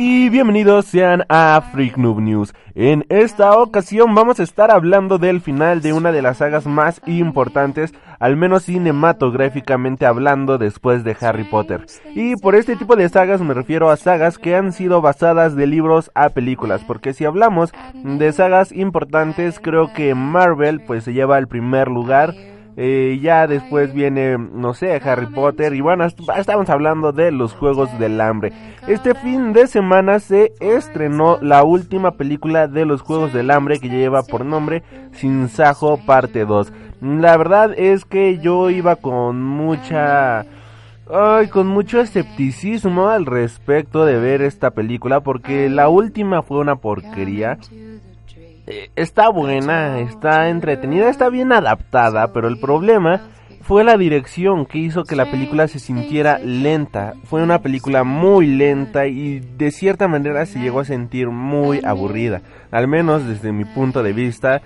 Y bienvenidos sean a Freak Noob News. En esta ocasión vamos a estar hablando del final de una de las sagas más importantes, al menos cinematográficamente hablando, después de Harry Potter. Y por este tipo de sagas me refiero a sagas que han sido basadas de libros a películas, porque si hablamos de sagas importantes, creo que Marvel pues se lleva el primer lugar. Eh, ya después viene, no sé, Harry Potter. Y bueno, estamos hablando de los Juegos del Hambre. Este fin de semana se estrenó la última película de los Juegos del Hambre que lleva por nombre Sin Sajo Parte 2. La verdad es que yo iba con mucha... Ay, con mucho escepticismo al respecto de ver esta película porque la última fue una porquería. Está buena, está entretenida, está bien adaptada, pero el problema fue la dirección que hizo que la película se sintiera lenta. Fue una película muy lenta y de cierta manera se llegó a sentir muy aburrida, al menos desde mi punto de vista.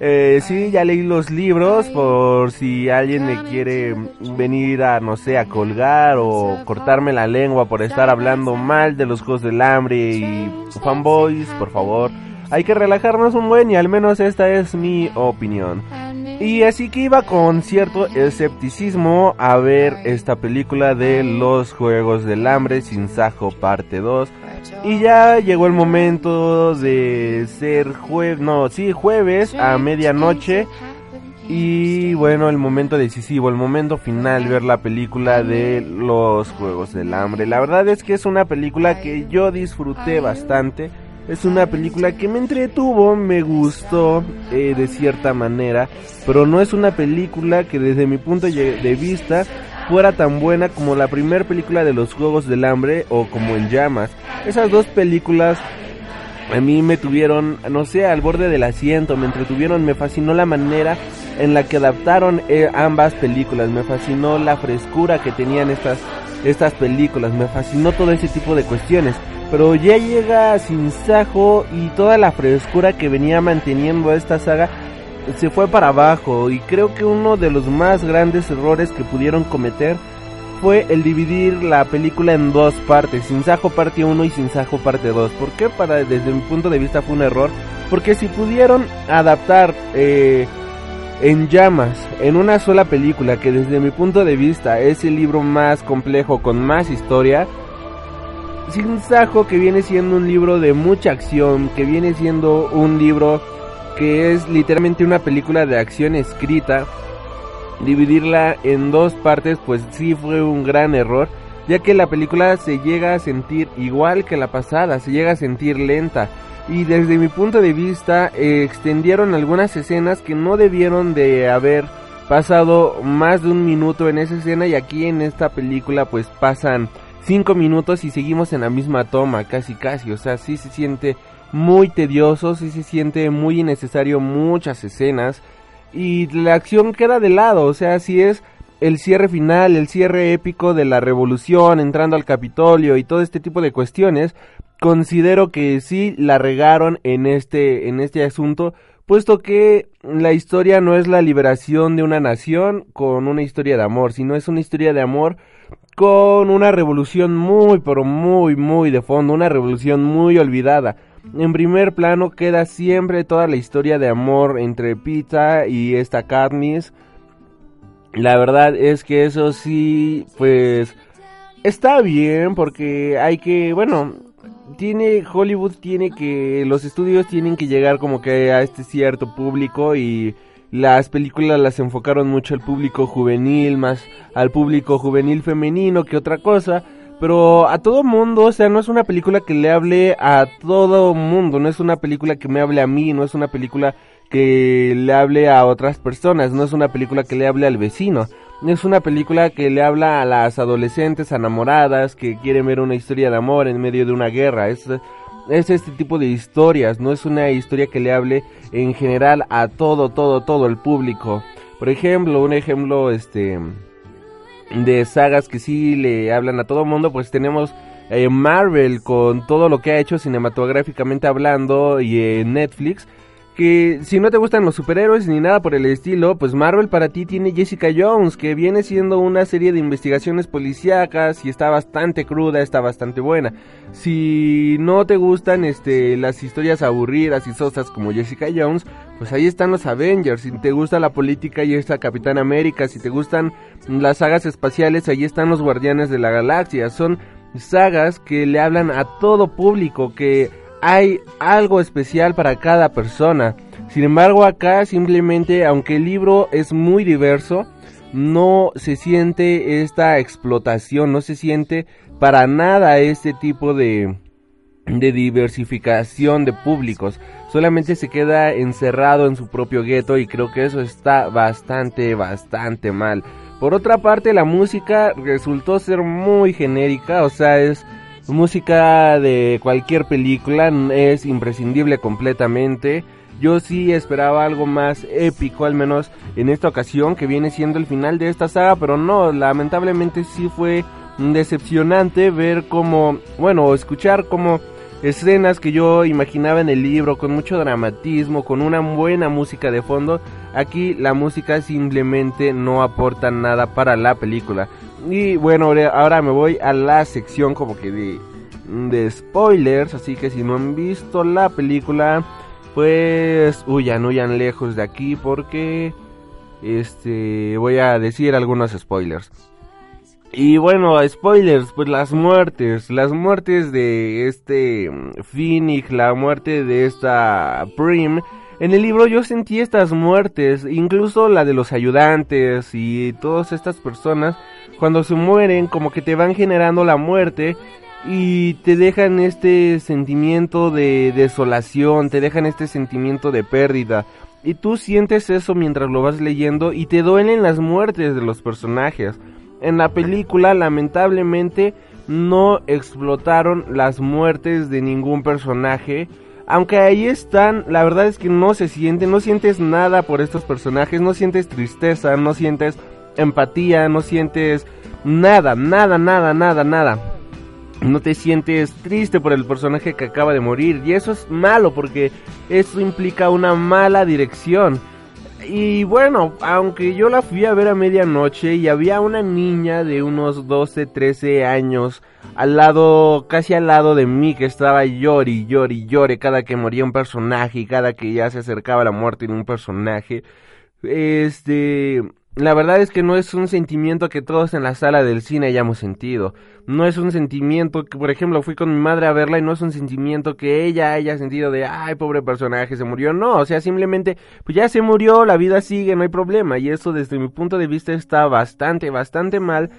Eh, sí, ya leí los libros por si alguien me quiere venir a, no sé, a colgar o cortarme la lengua por estar hablando mal de los Juegos del Hambre y fanboys, por favor hay que relajarnos un buen y al menos esta es mi opinión. Y así que iba con cierto escepticismo a ver esta película de los Juegos del Hambre sin Sajo parte 2. Y ya llegó el momento de ser jueves, no, sí, jueves a medianoche. Y bueno, el momento decisivo, el momento final, ver la película de los Juegos del Hambre. La verdad es que es una película que yo disfruté bastante. Es una película que me entretuvo, me gustó eh, de cierta manera, pero no es una película que desde mi punto de vista fuera tan buena como la primera película de los Juegos del Hambre o como En Llamas. Esas dos películas a mí me tuvieron, no sé, al borde del asiento, me entretuvieron, me fascinó la manera en la que adaptaron eh, ambas películas, me fascinó la frescura que tenían estas, estas películas, me fascinó todo ese tipo de cuestiones pero ya llega sin sajo y toda la frescura que venía manteniendo esta saga se fue para abajo y creo que uno de los más grandes errores que pudieron cometer fue el dividir la película en dos partes, Sin Sajo parte 1 y Sin Sajo parte 2. ¿Por qué? Para, desde mi punto de vista fue un error, porque si pudieron adaptar eh, en llamas en una sola película, que desde mi punto de vista es el libro más complejo con más historia, sin Sajo que viene siendo un libro de mucha acción, que viene siendo un libro que es literalmente una película de acción escrita, dividirla en dos partes pues sí fue un gran error, ya que la película se llega a sentir igual que la pasada, se llega a sentir lenta. Y desde mi punto de vista eh, extendieron algunas escenas que no debieron de haber pasado más de un minuto en esa escena y aquí en esta película pues pasan cinco minutos y seguimos en la misma toma, casi casi, o sea, sí se siente muy tedioso, sí se siente muy innecesario muchas escenas. Y la acción queda de lado, o sea, si es el cierre final, el cierre épico de la revolución, entrando al Capitolio y todo este tipo de cuestiones, considero que sí la regaron en este en este asunto, puesto que la historia no es la liberación de una nación con una historia de amor, sino es una historia de amor con una revolución muy, pero muy, muy de fondo, una revolución muy olvidada. En primer plano queda siempre toda la historia de amor entre Pizza y esta Katniss. La verdad es que eso sí, pues está bien porque hay que, bueno, tiene Hollywood tiene que los estudios tienen que llegar como que a este cierto público y las películas las enfocaron mucho al público juvenil, más al público juvenil femenino que otra cosa. Pero a todo mundo, o sea, no es una película que le hable a todo mundo, no es una película que me hable a mí, no es una película que le hable a otras personas, no es una película que le hable al vecino, es una película que le habla a las adolescentes enamoradas que quieren ver una historia de amor en medio de una guerra, es, es este tipo de historias, no es una historia que le hable en general a todo, todo, todo el público. Por ejemplo, un ejemplo, este, de sagas que sí le hablan a todo el mundo, pues tenemos eh, Marvel con todo lo que ha hecho cinematográficamente hablando y en Netflix que si no te gustan los superhéroes ni nada por el estilo, pues Marvel para ti tiene Jessica Jones, que viene siendo una serie de investigaciones policíacas y está bastante cruda, está bastante buena. Si no te gustan este las historias aburridas y sosas como Jessica Jones, pues ahí están los Avengers. Si te gusta la política, ahí está Capitán América. Si te gustan las sagas espaciales, ahí están los Guardianes de la Galaxia. Son sagas que le hablan a todo público, que hay algo especial para cada persona. Sin embargo, acá simplemente, aunque el libro es muy diverso, no se siente esta explotación, no se siente para nada este tipo de, de diversificación de públicos. Solamente se queda encerrado en su propio gueto y creo que eso está bastante, bastante mal. Por otra parte, la música resultó ser muy genérica, o sea, es música de cualquier película, es imprescindible completamente. Yo sí esperaba algo más épico, al menos en esta ocasión, que viene siendo el final de esta saga, pero no, lamentablemente sí fue decepcionante ver como, bueno, escuchar como escenas que yo imaginaba en el libro con mucho dramatismo, con una buena música de fondo. Aquí la música simplemente no aporta nada para la película. Y bueno, ahora me voy a la sección como que de, de spoilers, así que si no han visto la película, pues huyan, huyan lejos de aquí porque este voy a decir algunos spoilers. Y bueno, spoilers, pues las muertes, las muertes de este Phoenix, la muerte de esta Prim. En el libro yo sentí estas muertes, incluso la de los ayudantes y todas estas personas, cuando se mueren como que te van generando la muerte y te dejan este sentimiento de desolación, te dejan este sentimiento de pérdida. Y tú sientes eso mientras lo vas leyendo y te duelen las muertes de los personajes. En la película lamentablemente no explotaron las muertes de ningún personaje. Aunque ahí están, la verdad es que no se siente, no sientes nada por estos personajes, no sientes tristeza, no sientes empatía, no sientes nada, nada, nada, nada, nada. No te sientes triste por el personaje que acaba de morir. Y eso es malo porque eso implica una mala dirección. Y bueno, aunque yo la fui a ver a medianoche y había una niña de unos 12, 13 años al lado, casi al lado de mí que estaba llori, llori, llore cada que moría un personaje y cada que ya se acercaba la muerte de un personaje. Este, la verdad es que no es un sentimiento que todos en la sala del cine hayamos sentido. No es un sentimiento que, por ejemplo, fui con mi madre a verla y no es un sentimiento que ella haya sentido de, ay, pobre personaje, se murió. No, o sea, simplemente, pues ya se murió, la vida sigue, no hay problema. Y eso desde mi punto de vista está bastante, bastante mal.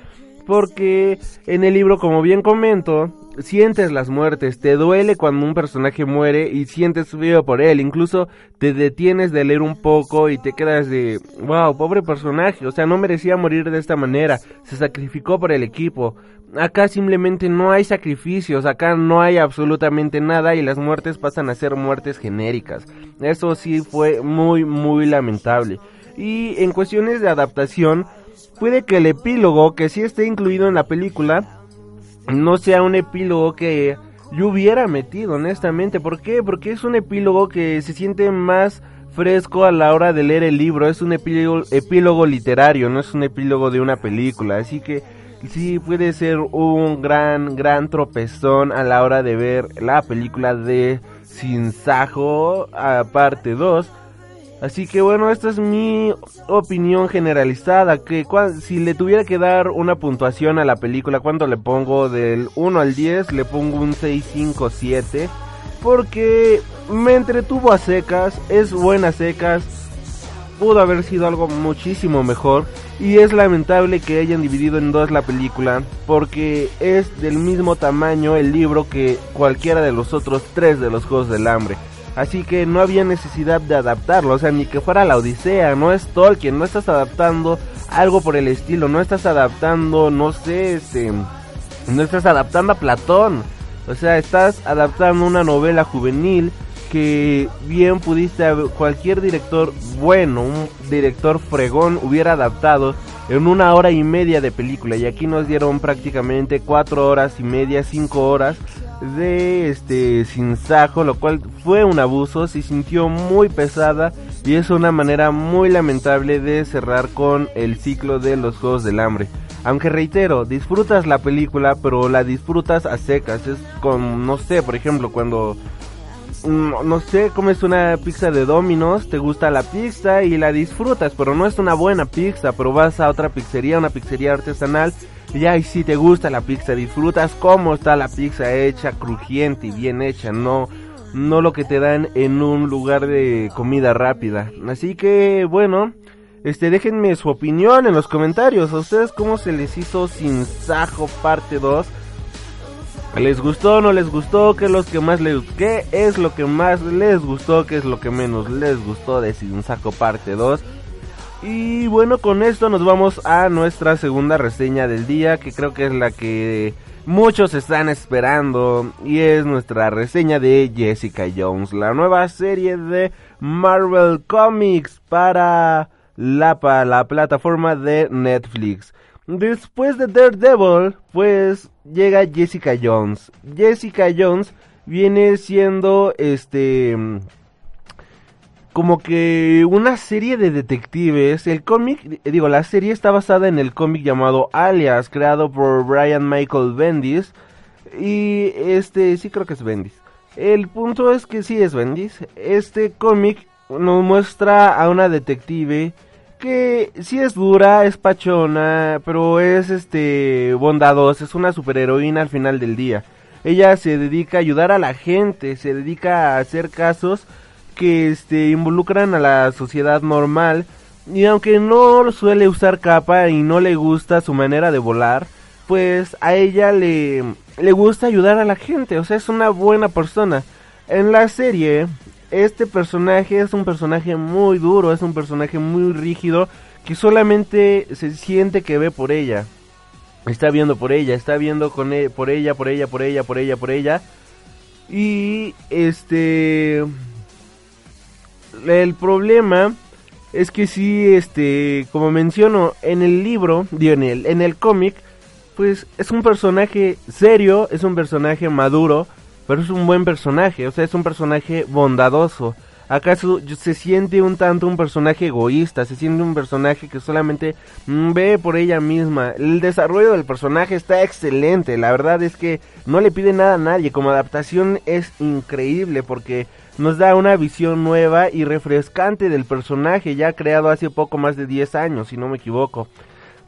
Porque en el libro, como bien comento, sientes las muertes, te duele cuando un personaje muere y sientes feo por él, incluso te detienes de leer un poco y te quedas de, wow, pobre personaje, o sea, no merecía morir de esta manera, se sacrificó por el equipo. Acá simplemente no hay sacrificios, acá no hay absolutamente nada y las muertes pasan a ser muertes genéricas. Eso sí fue muy, muy lamentable. Y en cuestiones de adaptación, puede que el epílogo, que sí esté incluido en la película, no sea un epílogo que yo hubiera metido, honestamente. ¿Por qué? Porque es un epílogo que se siente más fresco a la hora de leer el libro. Es un epílogo, epílogo literario, no es un epílogo de una película. Así que sí puede ser un gran, gran tropezón a la hora de ver la película de Sin Sajo, parte 2. Así que bueno, esta es mi opinión generalizada, que si le tuviera que dar una puntuación a la película, ¿cuánto le pongo? Del 1 al 10 le pongo un 6, 5, 7, porque me entretuvo a secas, es buena a secas, pudo haber sido algo muchísimo mejor y es lamentable que hayan dividido en dos la película porque es del mismo tamaño el libro que cualquiera de los otros tres de los Juegos del Hambre. Así que no había necesidad de adaptarlo, o sea, ni que fuera la Odisea, no es Tolkien, no estás adaptando algo por el estilo, no estás adaptando, no sé, este, no estás adaptando a Platón, o sea, estás adaptando una novela juvenil que bien pudiste cualquier director bueno, un director fregón hubiera adaptado en una hora y media de película. Y aquí nos dieron prácticamente cuatro horas y media, cinco horas de este sajo lo cual fue un abuso, se sintió muy pesada y es una manera muy lamentable de cerrar con el ciclo de los Juegos del Hambre. Aunque reitero, disfrutas la película, pero la disfrutas a secas. Es con, no sé, por ejemplo, cuando no sé, comes una pizza de Domino's, te gusta la pizza y la disfrutas, pero no es una buena pizza, pero vas a otra pizzería, una pizzería artesanal, y ahí sí te gusta la pizza, disfrutas cómo está la pizza hecha, crujiente y bien hecha, no no lo que te dan en un lugar de comida rápida. Así que, bueno, este déjenme su opinión en los comentarios. ¿A ustedes cómo se les hizo Sin Sajo parte 2? ¿Les gustó o no les gustó? ¿Qué es lo que más les qué es lo que más les gustó? ¿Qué es lo que menos les gustó de Sin Saco parte 2? Y bueno, con esto nos vamos a nuestra segunda reseña del día, que creo que es la que muchos están esperando, y es nuestra reseña de Jessica Jones, la nueva serie de Marvel Comics para la, para la plataforma de Netflix. Después de Daredevil, pues llega Jessica Jones. Jessica Jones viene siendo este como que una serie de detectives. El cómic, digo, la serie está basada en el cómic llamado Alias, creado por Brian Michael Bendis. Y este, sí creo que es Bendis. El punto es que sí es Bendis. Este cómic nos muestra a una detective que sí es dura, es pachona, pero es este bondadosa, es una superheroína al final del día. Ella se dedica a ayudar a la gente, se dedica a hacer casos que este involucran a la sociedad normal y aunque no suele usar capa y no le gusta su manera de volar, pues a ella le le gusta ayudar a la gente, o sea, es una buena persona. En la serie este personaje es un personaje muy duro, es un personaje muy rígido que solamente se siente que ve por ella. Está viendo por ella, está viendo con e, por ella, por ella, por ella, por ella, por ella. Y este el problema es que si este, como menciono en el libro, en el en el cómic, pues es un personaje serio, es un personaje maduro, pero es un buen personaje, o sea, es un personaje bondadoso. ¿Acaso se siente un tanto un personaje egoísta? Se siente un personaje que solamente mm, ve por ella misma. El desarrollo del personaje está excelente. La verdad es que no le pide nada a nadie. Como adaptación es increíble porque nos da una visión nueva y refrescante del personaje ya creado hace poco más de 10 años, si no me equivoco.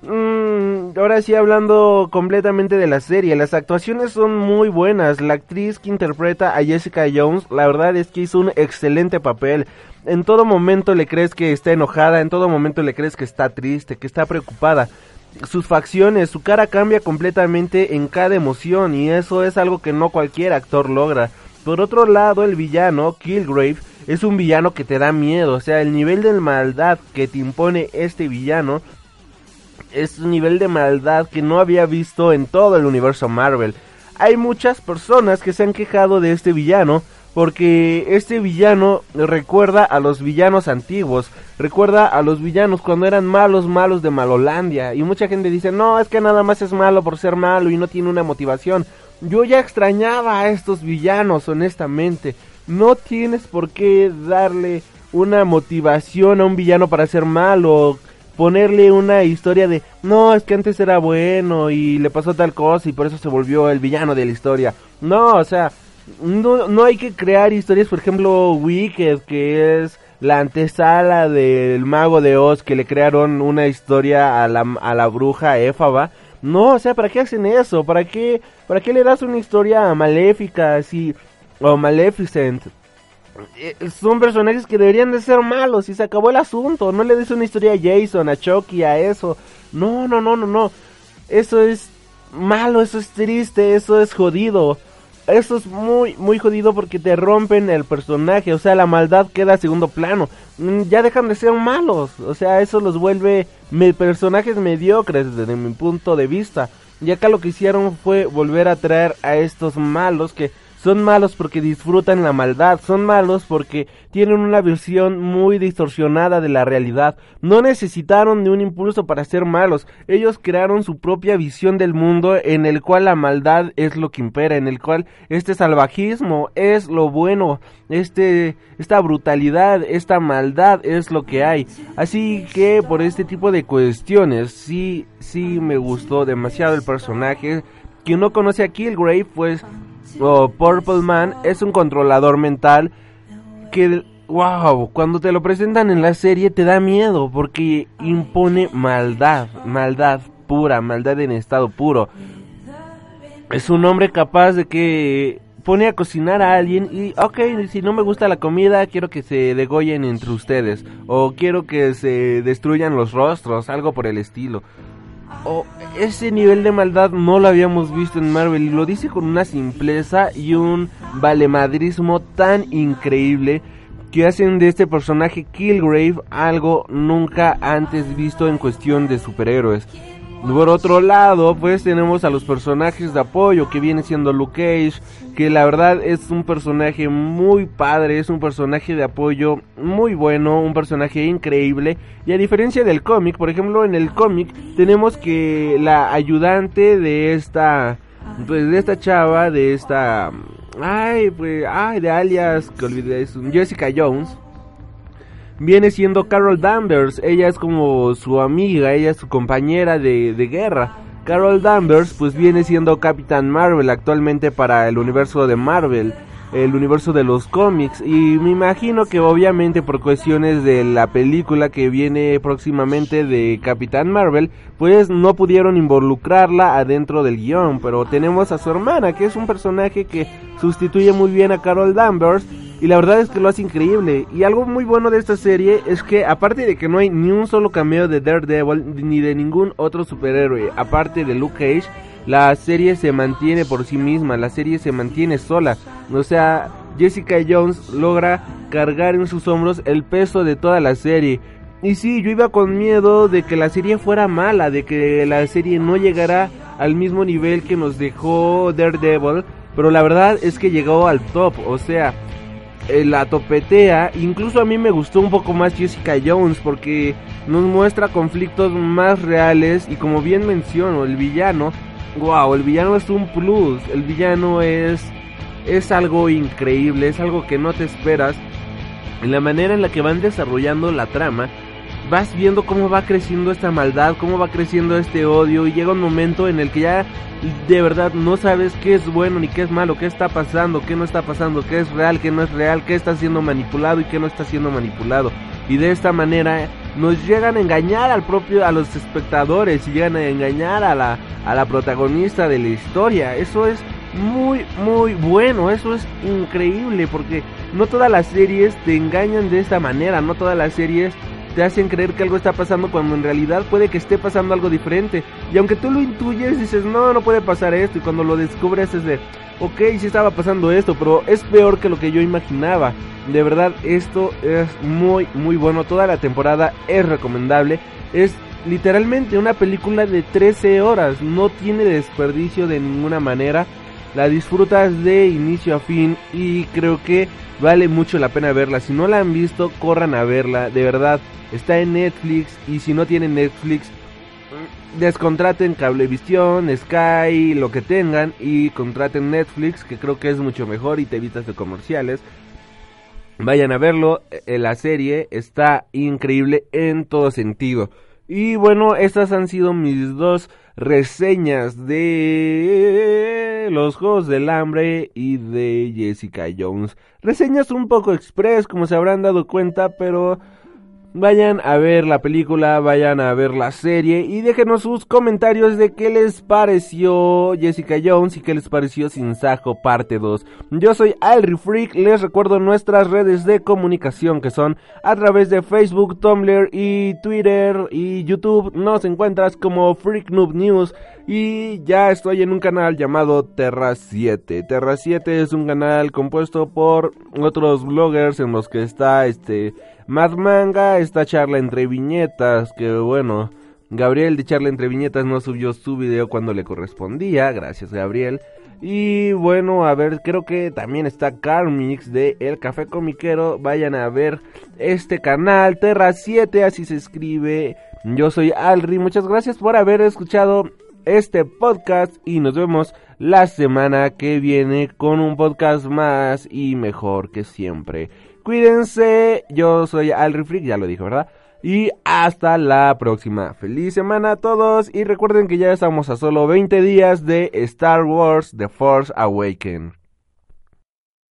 Mm, ahora sí, hablando completamente de la serie, las actuaciones son muy buenas. La actriz que interpreta a Jessica Jones, la verdad es que hizo un excelente papel. En todo momento le crees que está enojada, en todo momento le crees que está triste, que está preocupada. Sus facciones, su cara cambia completamente en cada emoción y eso es algo que no cualquier actor logra. Por otro lado, el villano, Killgrave, es un villano que te da miedo, o sea, el nivel de maldad que te impone este villano es un nivel de maldad que no había visto en todo el universo Marvel. Hay muchas personas que se han quejado de este villano porque este villano recuerda a los villanos antiguos, recuerda a los villanos cuando eran malos, malos de Malolandia. Y mucha gente dice, no, es que nada más es malo por ser malo y no tiene una motivación. Yo ya extrañaba a estos villanos, honestamente. No tienes por qué darle una motivación a un villano para ser malo ponerle una historia de, no, es que antes era bueno y le pasó tal cosa y por eso se volvió el villano de la historia. No, o sea, no, no hay que crear historias, por ejemplo, Wicked, que es la antesala del mago de Oz que le crearon una historia a la, a la bruja Éfaba. No, o sea, ¿para qué hacen eso? ¿Para qué, para qué le das una historia maléfica así o Maleficent? Eh, son personajes que deberían de ser malos y se acabó el asunto. No le des una historia a Jason, a Chucky, a eso. No, no, no, no, no. Eso es malo, eso es triste, eso es jodido. Eso es muy, muy jodido porque te rompen el personaje. O sea, la maldad queda a segundo plano. Mm, Ya dejan de ser malos. O sea, eso los vuelve personajes mediocres desde mi punto de vista. Y acá lo que hicieron fue volver a traer a estos malos que son malos porque disfrutan la maldad, son malos porque tienen una visión muy distorsionada de la realidad. No necesitaron de un impulso para ser malos, ellos crearon su propia visión del mundo en el cual la maldad es lo que impera, en el cual este salvajismo es lo bueno, este esta brutalidad, esta maldad es lo que hay. Así que por este tipo de cuestiones sí sí me gustó demasiado el personaje. Quien no conoce a Killgrave, pues o Purple Man es un controlador mental que, wow, cuando te lo presentan en la serie te da miedo porque impone maldad, maldad pura, maldad en estado puro. Es un hombre capaz de que pone a cocinar a alguien y, ok, si no me gusta la comida, quiero que se degollen entre ustedes. O quiero que se destruyan los rostros, algo por el estilo. O ese nivel de maldad no lo habíamos visto en Marvel y lo dice con una simpleza y un valemadrismo tan increíble que hacen de este personaje Killgrave algo nunca antes visto en cuestión de superhéroes. Por otro lado, pues tenemos a los personajes de apoyo que viene siendo Luke Cage, que la verdad es un personaje muy padre, es un personaje de apoyo muy bueno, un personaje increíble. Y a diferencia del cómic, por ejemplo, en el cómic tenemos que la ayudante de esta, pues de esta chava, de esta, ay, pues, ay, de alias, que olvidé, es Jessica Jones viene siendo Carol Danvers. Ella es como su amiga, ella es su compañera de, de guerra. Carol Danvers pues viene siendo Capitán Marvel actualmente para el universo de Marvel, el universo de los cómics. Y me imagino que obviamente por cuestiones de la película que viene próximamente de Capitán Marvel, pues no pudieron involucrarla adentro del guion. Pero tenemos a su hermana, que es un personaje que sustituye muy bien a Carol Danvers. Y la verdad es que lo hace increíble. Y algo muy bueno de esta serie es que aparte de que no hay ni un solo cameo de Daredevil ni de ningún otro superhéroe, aparte de Luke Cage, la serie se mantiene por sí misma, la serie se mantiene sola. O sea, Jessica Jones logra cargar en sus hombros el peso de toda la serie. Y sí, yo iba con miedo de que la serie fuera mala, de que la serie no llegara al mismo nivel que nos dejó Daredevil, pero la verdad es que llegó al top, o sea, eh, la topetea. Incluso a mí me gustó un poco más Jessica Jones porque nos muestra conflictos más reales y como bien menciono, el villano, wow, el villano es un plus, el villano es es algo increíble, es algo que no te esperas. En la manera en la que van desarrollando la trama, vas viendo cómo va creciendo esta maldad, cómo va creciendo este odio y llega un momento en el que ya de verdad no sabes qué es bueno ni qué es malo, qué está pasando, qué no está pasando, qué es real, qué no es real, qué está siendo manipulado y qué no está siendo manipulado. Y de esta manera nos llegan a engañar al propio a los espectadores y llegan a engañar a la a la protagonista de la historia. Eso es muy muy bueno, eso es increíble porque no todas las series te engañan de esta manera, no todas las series te hacen creer que algo está pasando cuando en realidad puede que esté pasando algo diferente. Y aunque tú lo intuyes, dices, no, no puede pasar esto. Y cuando lo descubres es de, ok, sí estaba pasando esto, pero es peor que lo que yo imaginaba. De verdad, esto es muy, muy bueno. Toda la temporada es recomendable. Es literalmente una película de 13 horas. No tiene desperdicio de ninguna manera. La disfrutas de inicio a fin y creo que vale mucho la pena verla. Si no la han visto, corran a verla. De verdad, está en Netflix y si no tienen Netflix, descontraten Cablevisión, Sky, lo que tengan y contraten Netflix, que creo que es mucho mejor y te evitas de comerciales. Vayan a verlo, eh, la serie está increíble en todo sentido. Y bueno, estas han sido mis dos reseñas de los Juegos del Hambre y de Jessica Jones. Reseñas un poco express, como se habrán dado cuenta, pero Vayan a ver la película, vayan a ver la serie y déjenos sus comentarios de qué les pareció Jessica Jones y qué les pareció Sin Sajo parte 2. Yo soy Alri Freak, les recuerdo nuestras redes de comunicación que son a través de Facebook, Tumblr y Twitter y YouTube. Nos encuentras como Freak Noob News y ya estoy en un canal llamado Terra 7. Terra 7 es un canal compuesto por otros bloggers en los que está este Mad Manga, esta charla entre viñetas, que bueno, Gabriel de charla entre viñetas no subió su video cuando le correspondía, gracias Gabriel. Y bueno, a ver, creo que también está Carmix de El Café Comiquero. Vayan a ver este canal, Terra 7, así se escribe. Yo soy Alri, muchas gracias por haber escuchado este podcast y nos vemos la semana que viene con un podcast más y mejor que siempre. Cuídense, yo soy Alri Freak, ya lo dije, ¿verdad? Y hasta la próxima. Feliz semana a todos y recuerden que ya estamos a solo 20 días de Star Wars The Force Awakens.